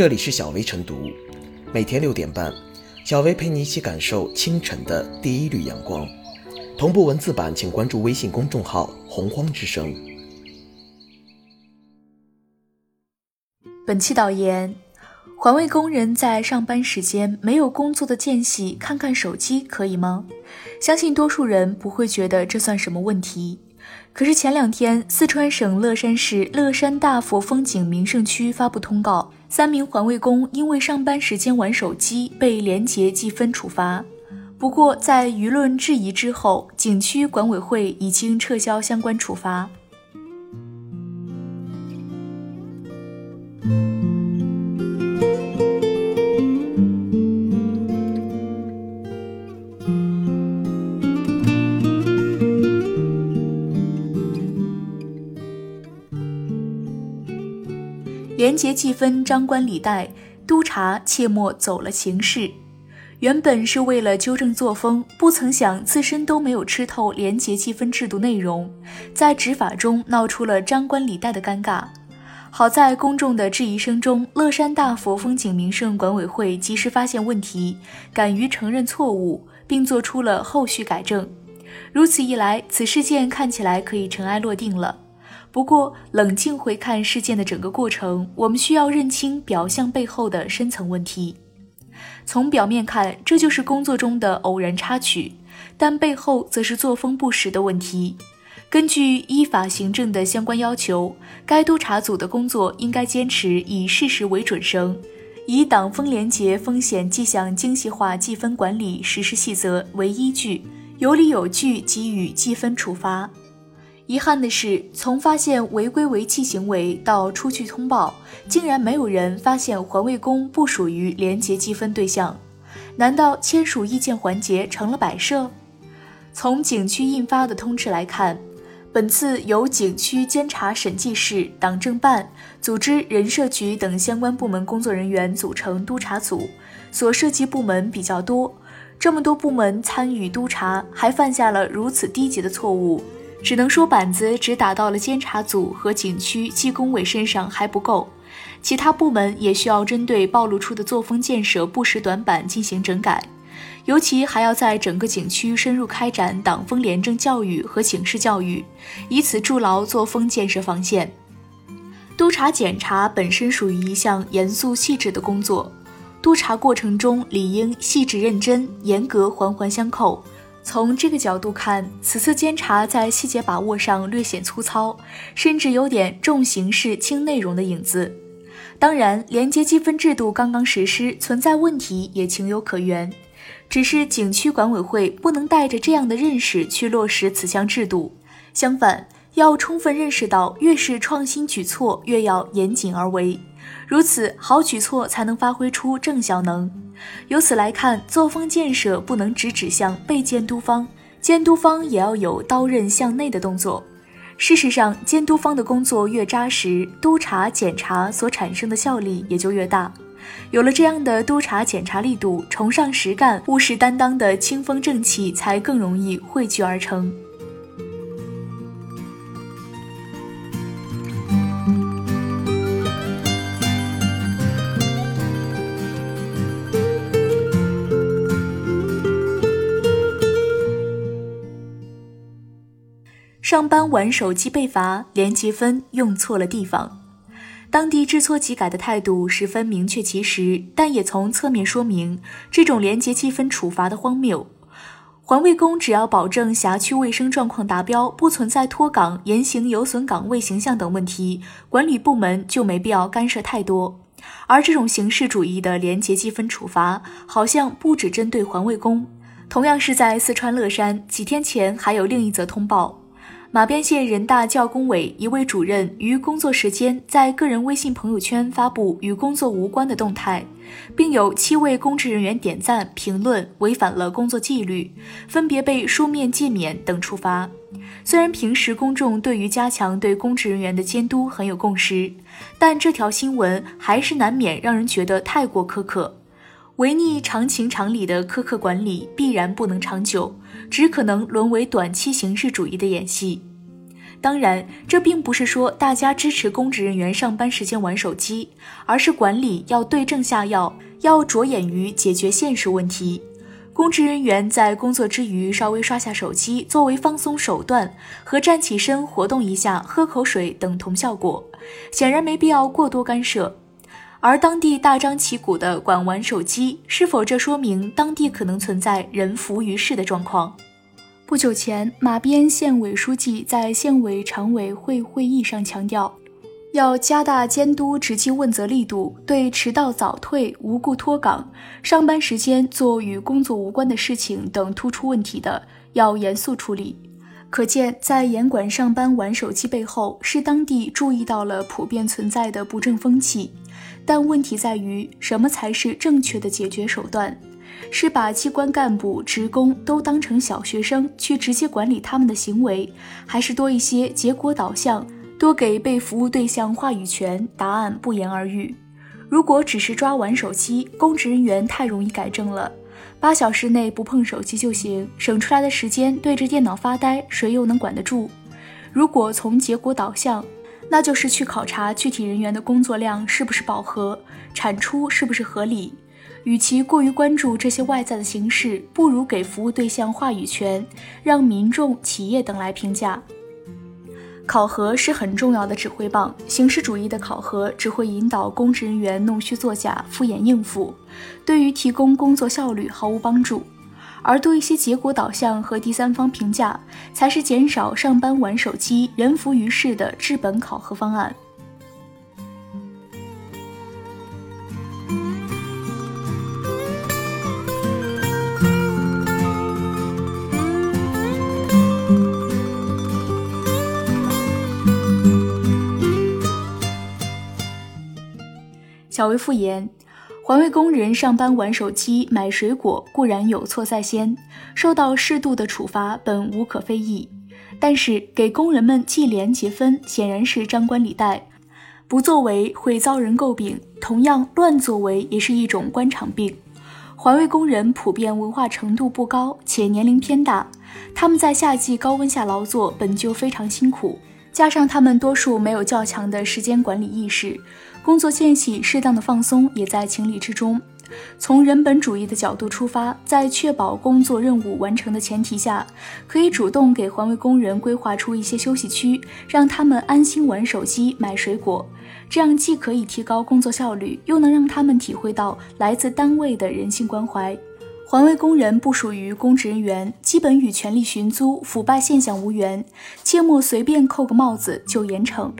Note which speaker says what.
Speaker 1: 这里是小薇晨读，每天六点半，小薇陪你一起感受清晨的第一缕阳光。同步文字版，请关注微信公众号“洪荒之声”。
Speaker 2: 本期导言：环卫工人在上班时间没有工作的间隙看看手机可以吗？相信多数人不会觉得这算什么问题。可是前两天，四川省乐山市乐山大佛风景名胜区发布通告，三名环卫工因为上班时间玩手机被廉洁记分处罚。不过，在舆论质疑之后，景区管委会已经撤销相关处罚。廉洁记分，张冠李戴，督察切莫走了形式。原本是为了纠正作风，不曾想自身都没有吃透廉洁记分制度内容，在执法中闹出了张冠李戴的尴尬。好在公众的质疑声中，乐山大佛风景名胜管委会及时发现问题，敢于承认错误，并做出了后续改正。如此一来，此事件看起来可以尘埃落定了。不过，冷静回看事件的整个过程，我们需要认清表象背后的深层问题。从表面看，这就是工作中的偶然插曲，但背后则是作风不实的问题。根据依法行政的相关要求，该督查组的工作应该坚持以事实为准绳，以党风廉洁风险迹象精细化记分管理实施细则为依据，有理有据给予记分处罚。遗憾的是，从发现违规违纪行为到出具通报，竟然没有人发现环卫工不属于廉洁积分对象。难道签署意见环节成了摆设？从景区印发的通知来看，本次由景区监察审计室、党政办、组织人社局等相关部门工作人员组成督查组，所涉及部门比较多。这么多部门参与督查，还犯下了如此低级的错误。只能说板子只打到了监察组和景区技工委身上还不够，其他部门也需要针对暴露出的作风建设不实短板进行整改，尤其还要在整个景区深入开展党风廉政教育和警示教育，以此筑牢作风建设防线。督查检查本身属于一项严肃细致的工作，督查过程中理应细致认真、严格环环相扣。从这个角度看，此次监察在细节把握上略显粗糙，甚至有点重形式轻内容的影子。当然，廉洁积分制度刚刚实施，存在问题也情有可原。只是景区管委会不能带着这样的认识去落实此项制度，相反，要充分认识到，越是创新举措，越要严谨而为。如此，好举措才能发挥出正效能。由此来看，作风建设不能只指向被监督方，监督方也要有刀刃向内的动作。事实上，监督方的工作越扎实，督查检查所产生的效力也就越大。有了这样的督查检查力度，崇尚实干、务实担当的清风正气才更容易汇聚而成。上班玩手机被罚，连积分用错了地方。当地知错即改的态度十分明确其实，但也从侧面说明这种廉洁积分处罚的荒谬。环卫工只要保证辖区卫生状况达标，不存在脱岗、言行有损岗位形象等问题，管理部门就没必要干涉太多。而这种形式主义的廉洁积分处罚，好像不只针对环卫工。同样是在四川乐山，几天前还有另一则通报。马边县人大教工委一位主任于工作时间在个人微信朋友圈发布与工作无关的动态，并有七位公职人员点赞评论，违反了工作纪律，分别被书面诫勉等处罚。虽然平时公众对于加强对公职人员的监督很有共识，但这条新闻还是难免让人觉得太过苛刻。违逆常情常理的苛刻管理必然不能长久，只可能沦为短期形式主义的演戏。当然，这并不是说大家支持公职人员上班时间玩手机，而是管理要对症下药，要着眼于解决现实问题。公职人员在工作之余稍微刷下手机，作为放松手段，和站起身活动一下、喝口水等同效果，显然没必要过多干涉。而当地大张旗鼓地管玩手机，是否这说明当地可能存在人浮于事的状况？不久前，马边县委书记在县委常委会会议上强调，要加大监督执纪问责力度，对迟到早退、无故脱岗、上班时间做与工作无关的事情等突出问题的，要严肃处理。可见，在严管上班玩手机背后，是当地注意到了普遍存在的不正风气。但问题在于，什么才是正确的解决手段？是把机关干部、职工都当成小学生去直接管理他们的行为，还是多一些结果导向，多给被服务对象话语权？答案不言而喻。如果只是抓玩手机，公职人员太容易改正了，八小时内不碰手机就行，省出来的时间对着电脑发呆，谁又能管得住？如果从结果导向，那就是去考察具体人员的工作量是不是饱和，产出是不是合理。与其过于关注这些外在的形式，不如给服务对象话语权，让民众、企业等来评价。考核是很重要的指挥棒，形式主义的考核只会引导公职人员弄虚作假、敷衍应付，对于提供工作效率毫无帮助。而多一些结果导向和第三方评价，才是减少上班玩手机、人浮于事的治本考核方案。小薇复言，环卫工人上班玩手机、买水果固然有错在先，受到适度的处罚本无可非议。但是给工人们记廉结分，显然是张冠李戴，不作为会遭人诟病。同样，乱作为也是一种官场病。环卫工人普遍文化程度不高，且年龄偏大，他们在夏季高温下劳作本就非常辛苦，加上他们多数没有较强的时间管理意识。工作间隙适当的放松也在情理之中。从人本主义的角度出发，在确保工作任务完成的前提下，可以主动给环卫工人规划出一些休息区，让他们安心玩手机、买水果。这样既可以提高工作效率，又能让他们体会到来自单位的人性关怀。环卫工人不属于公职人员，基本与权力寻租、腐败现象无缘，切莫随便扣个帽子就严惩。